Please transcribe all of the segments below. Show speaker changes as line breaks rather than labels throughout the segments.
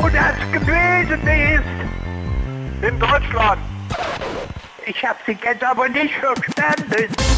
wo das gewesen ist.
In Deutschland.
Ich habe sie jetzt aber nicht verstanden.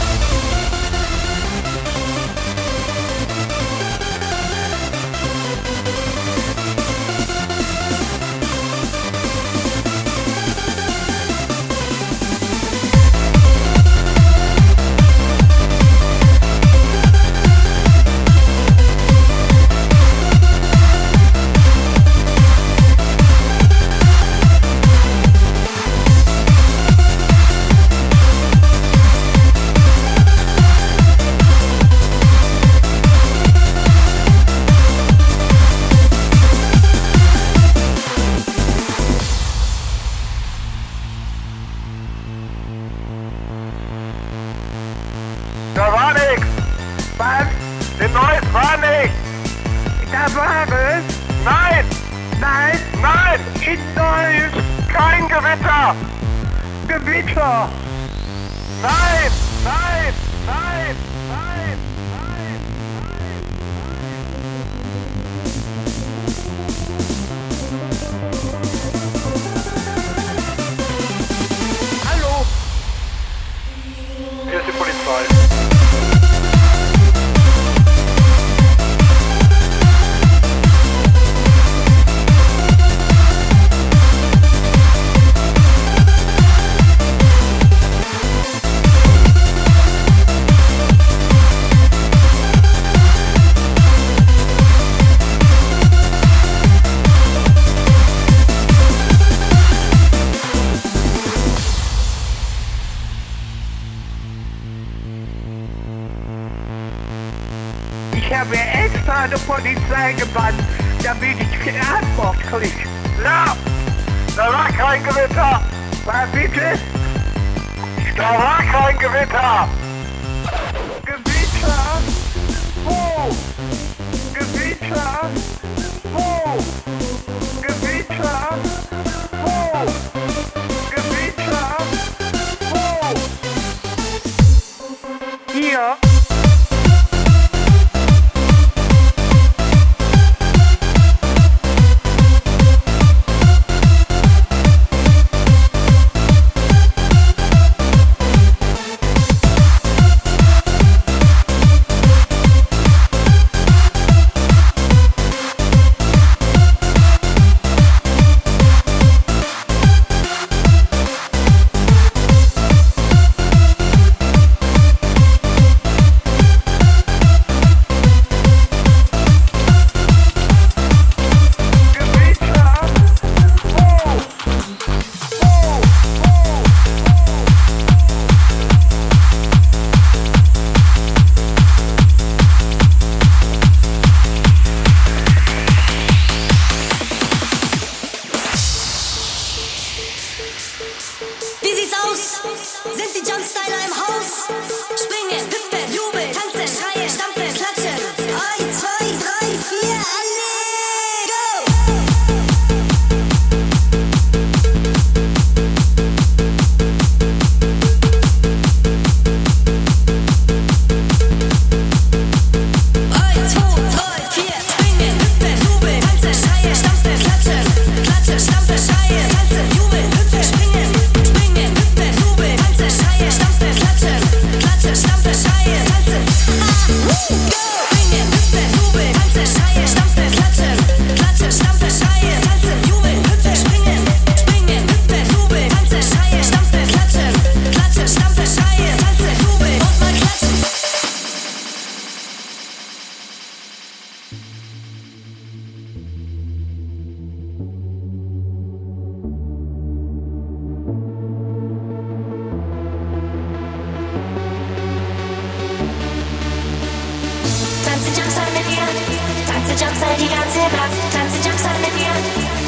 mir Platz, tanze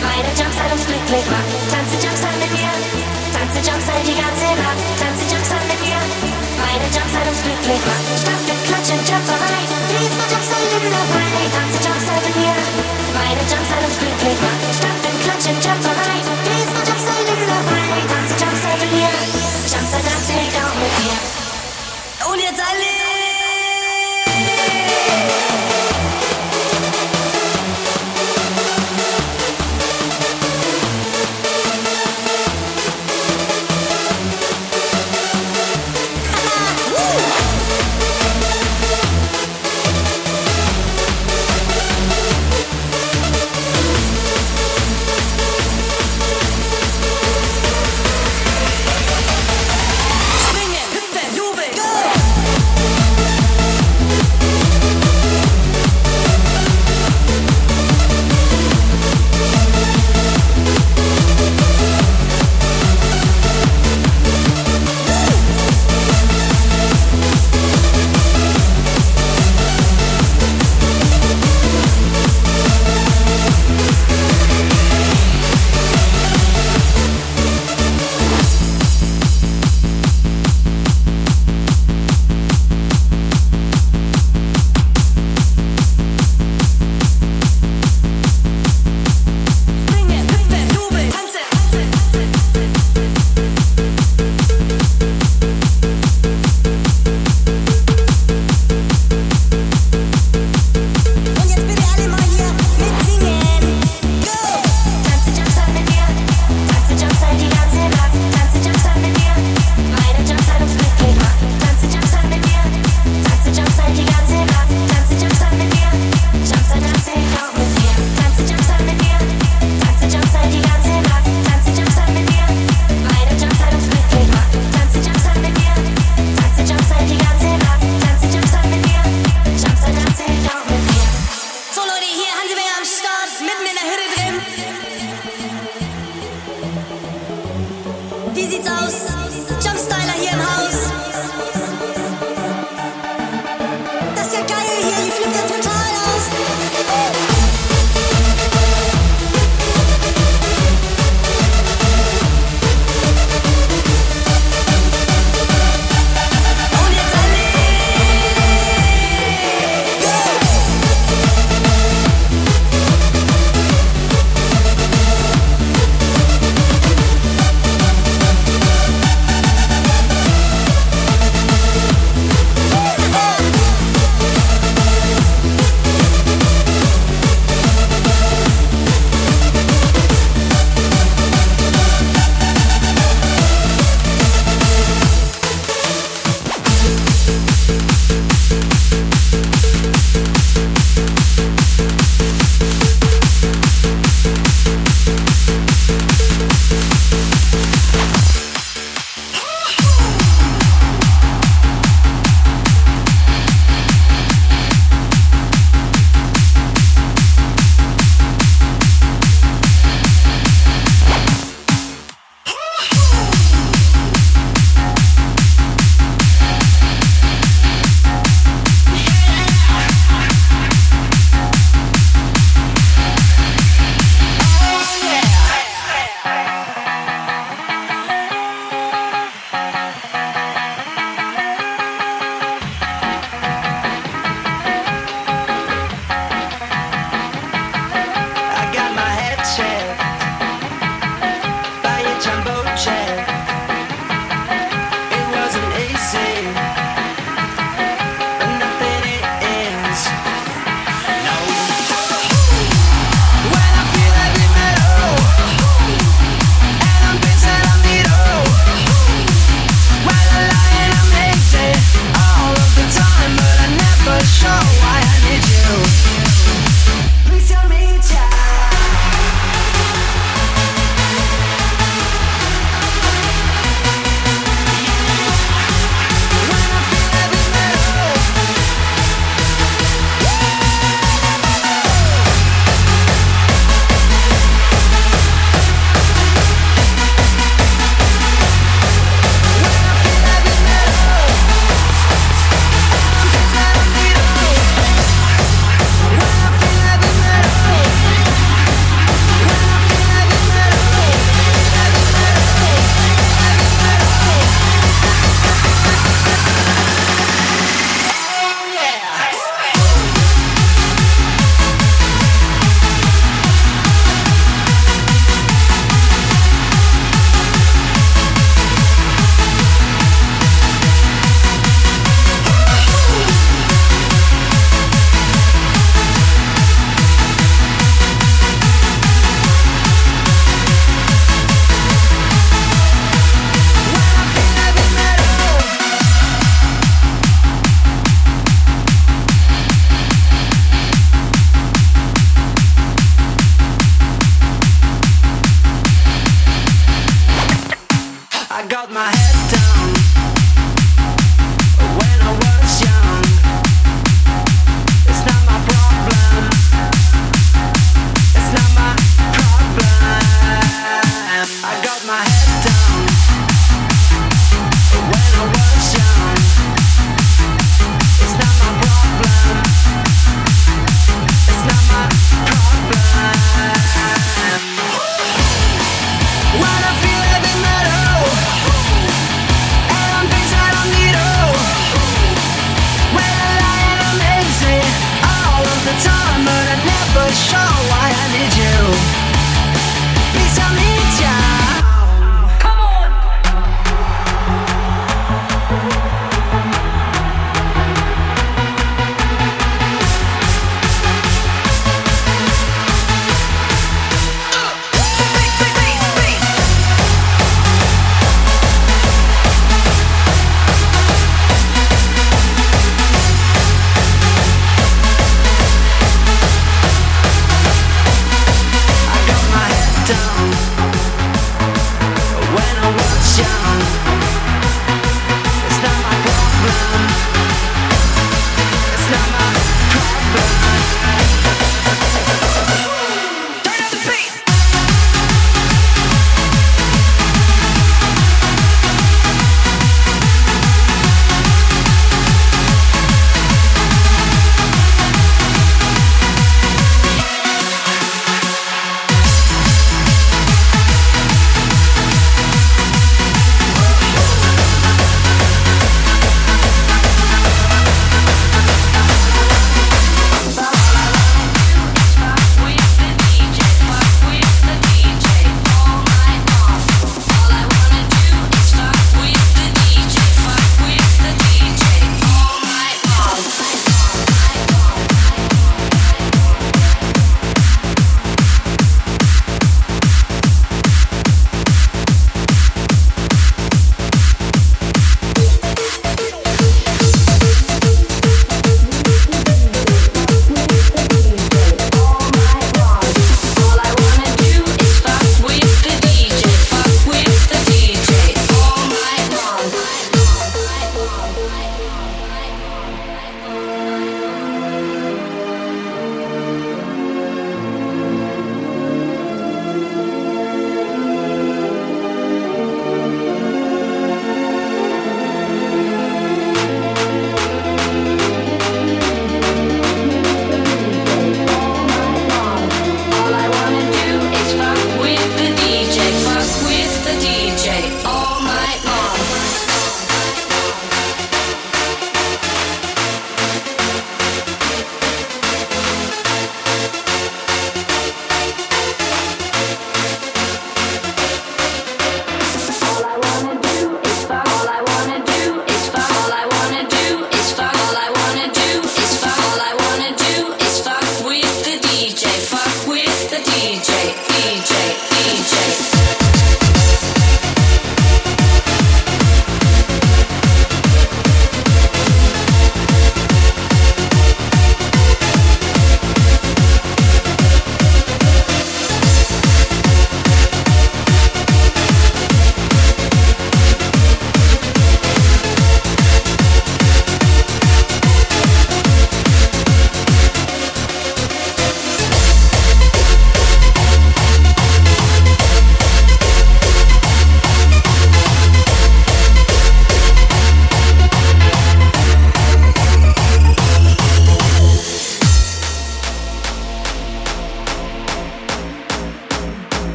Meine Jumpstyle uns glücklich macht, tanze Jumpstyle mit mir. Tanze Jumpstyle die ganze Nacht. Meine Jumpstyle uns glücklich macht, stampfe, klatsche, jump bereit. In the way, tanze Jumpstyle mit mir. Meine Jumpstyle uns glücklich
jump.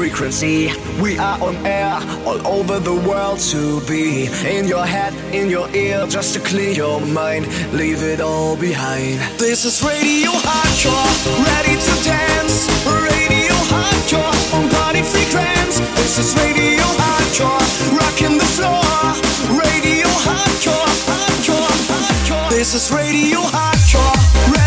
frequency. We are on air all over the world to be in your head, in your ear, just to clear your mind. Leave it all behind. This is Radio Hardcore, ready to dance. Radio Hardcore on party frequency. This is Radio Hardcore, rocking the floor. Radio Hardcore, hardcore, hardcore. This is Radio Hardcore.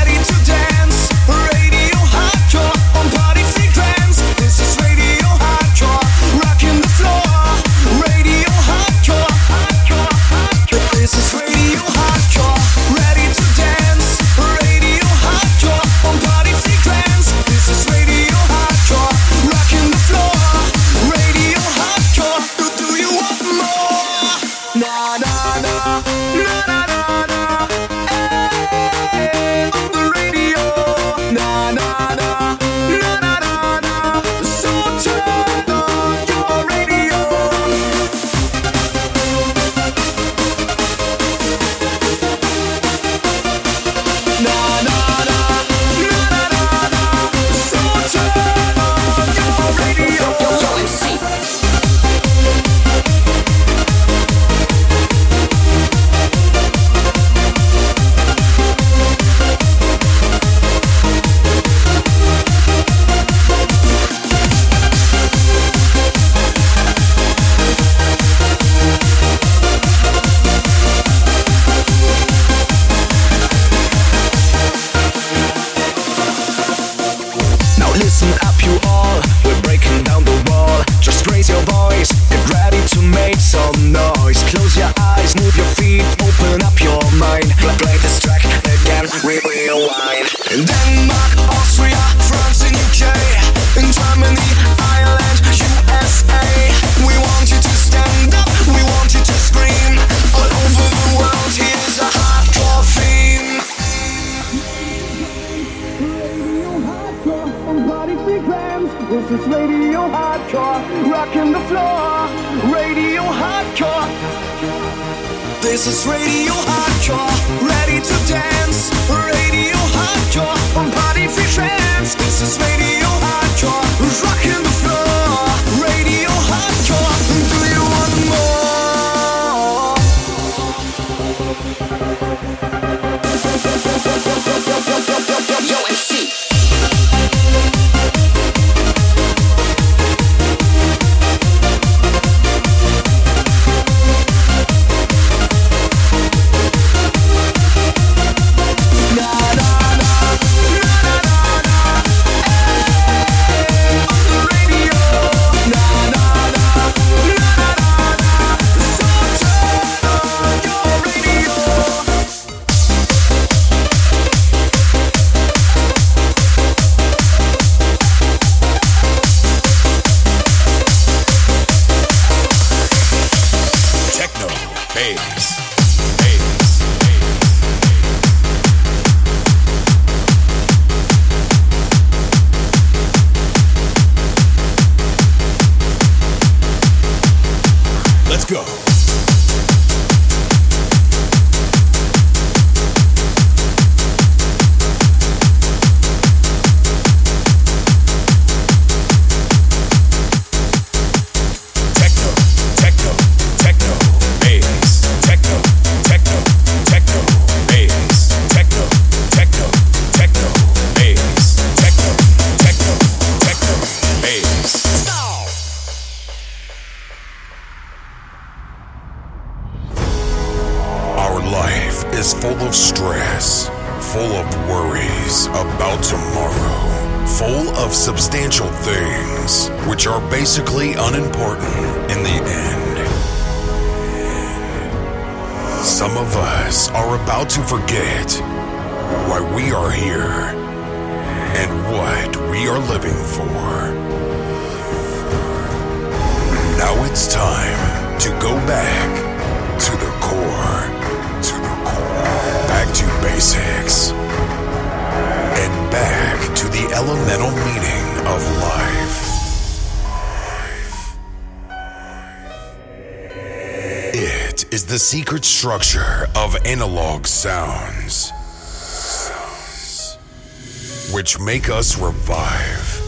Make
us revive.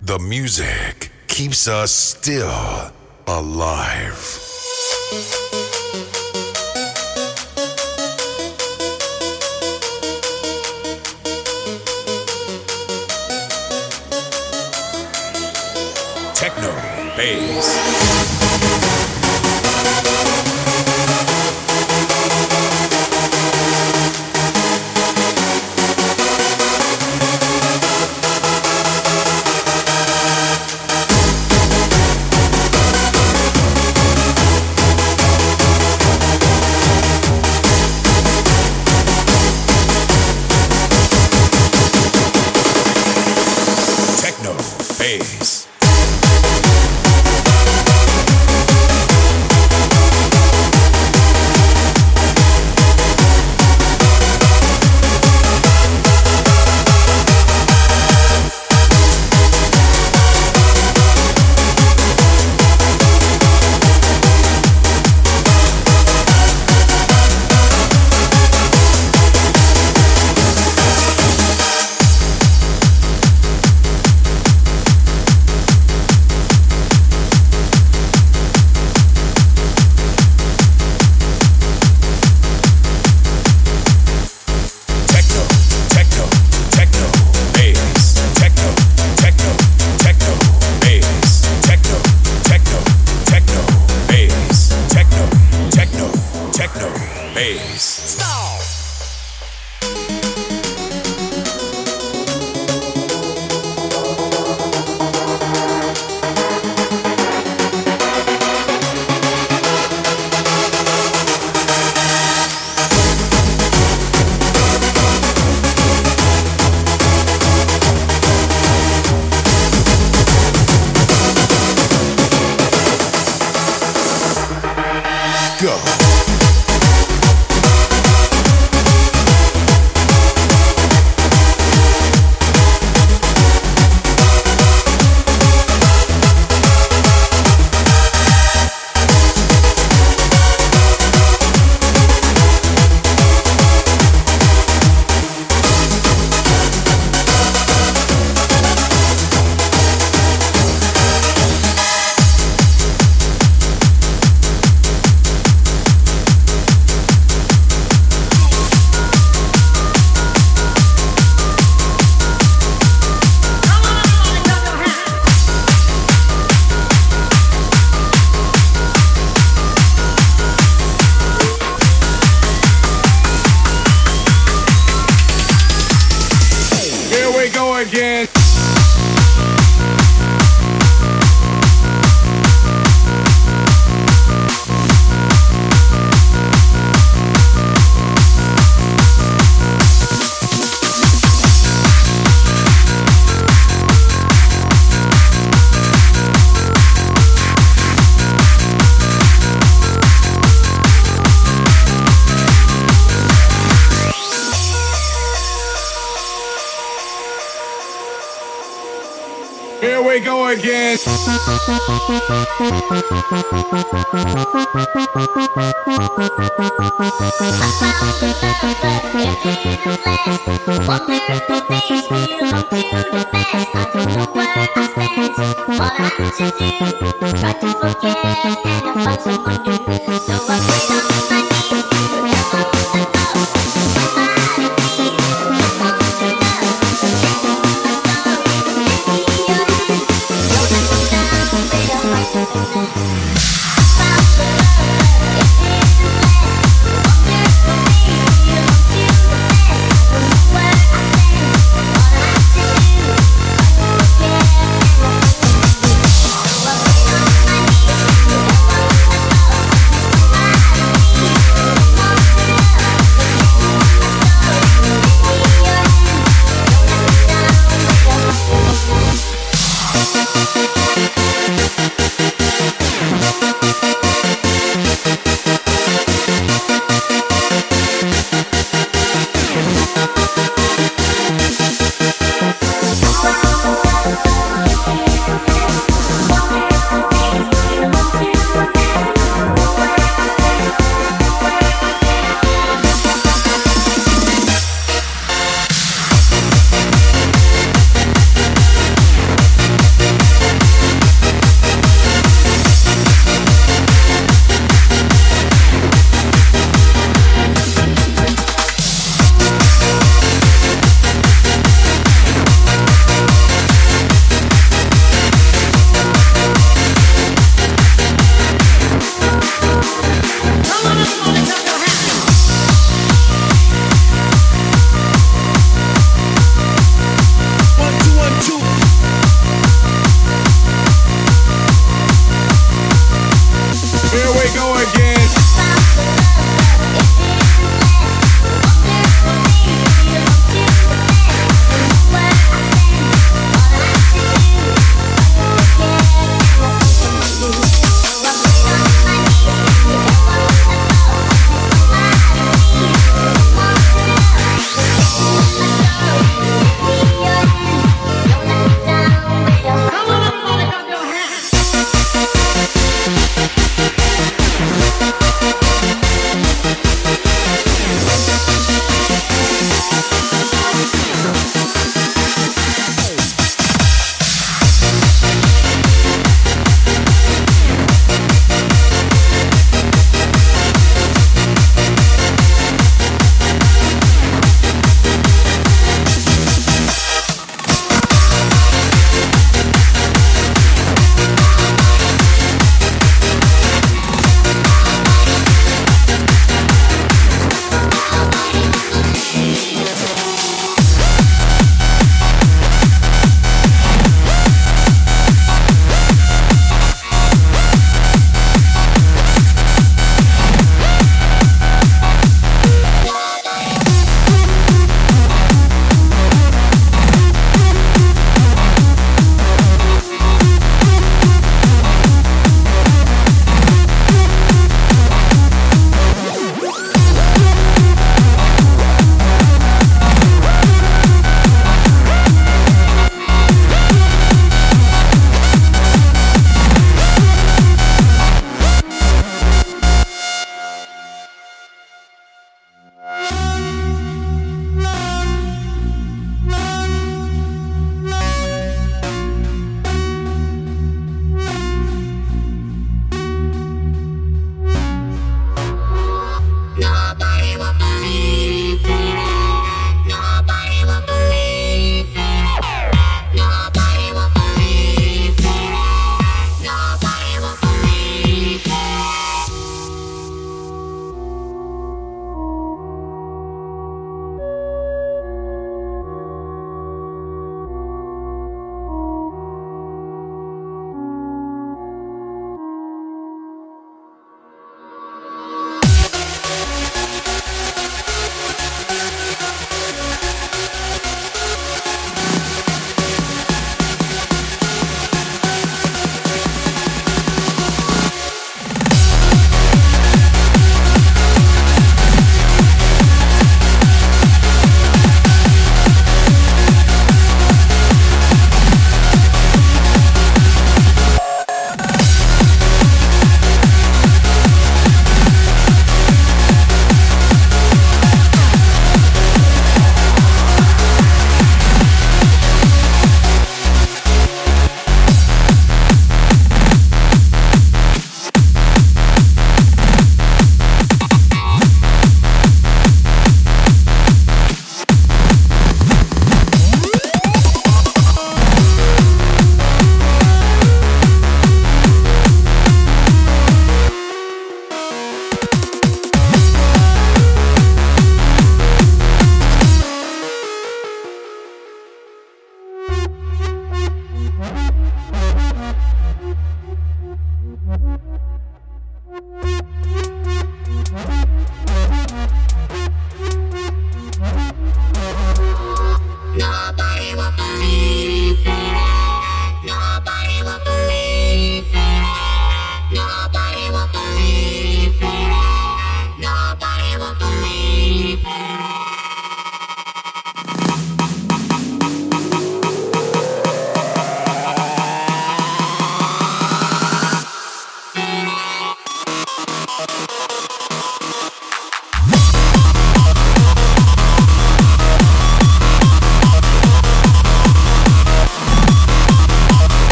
The music keeps us still alive.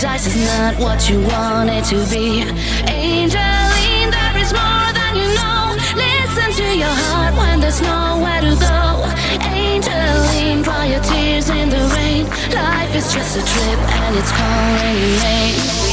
Paradise is not what you want it to be. Angeline, there is more than you know. Listen to your heart when there's nowhere to go. Angeline, dry your tears in the rain. Life is just a trip and it's calling your
name.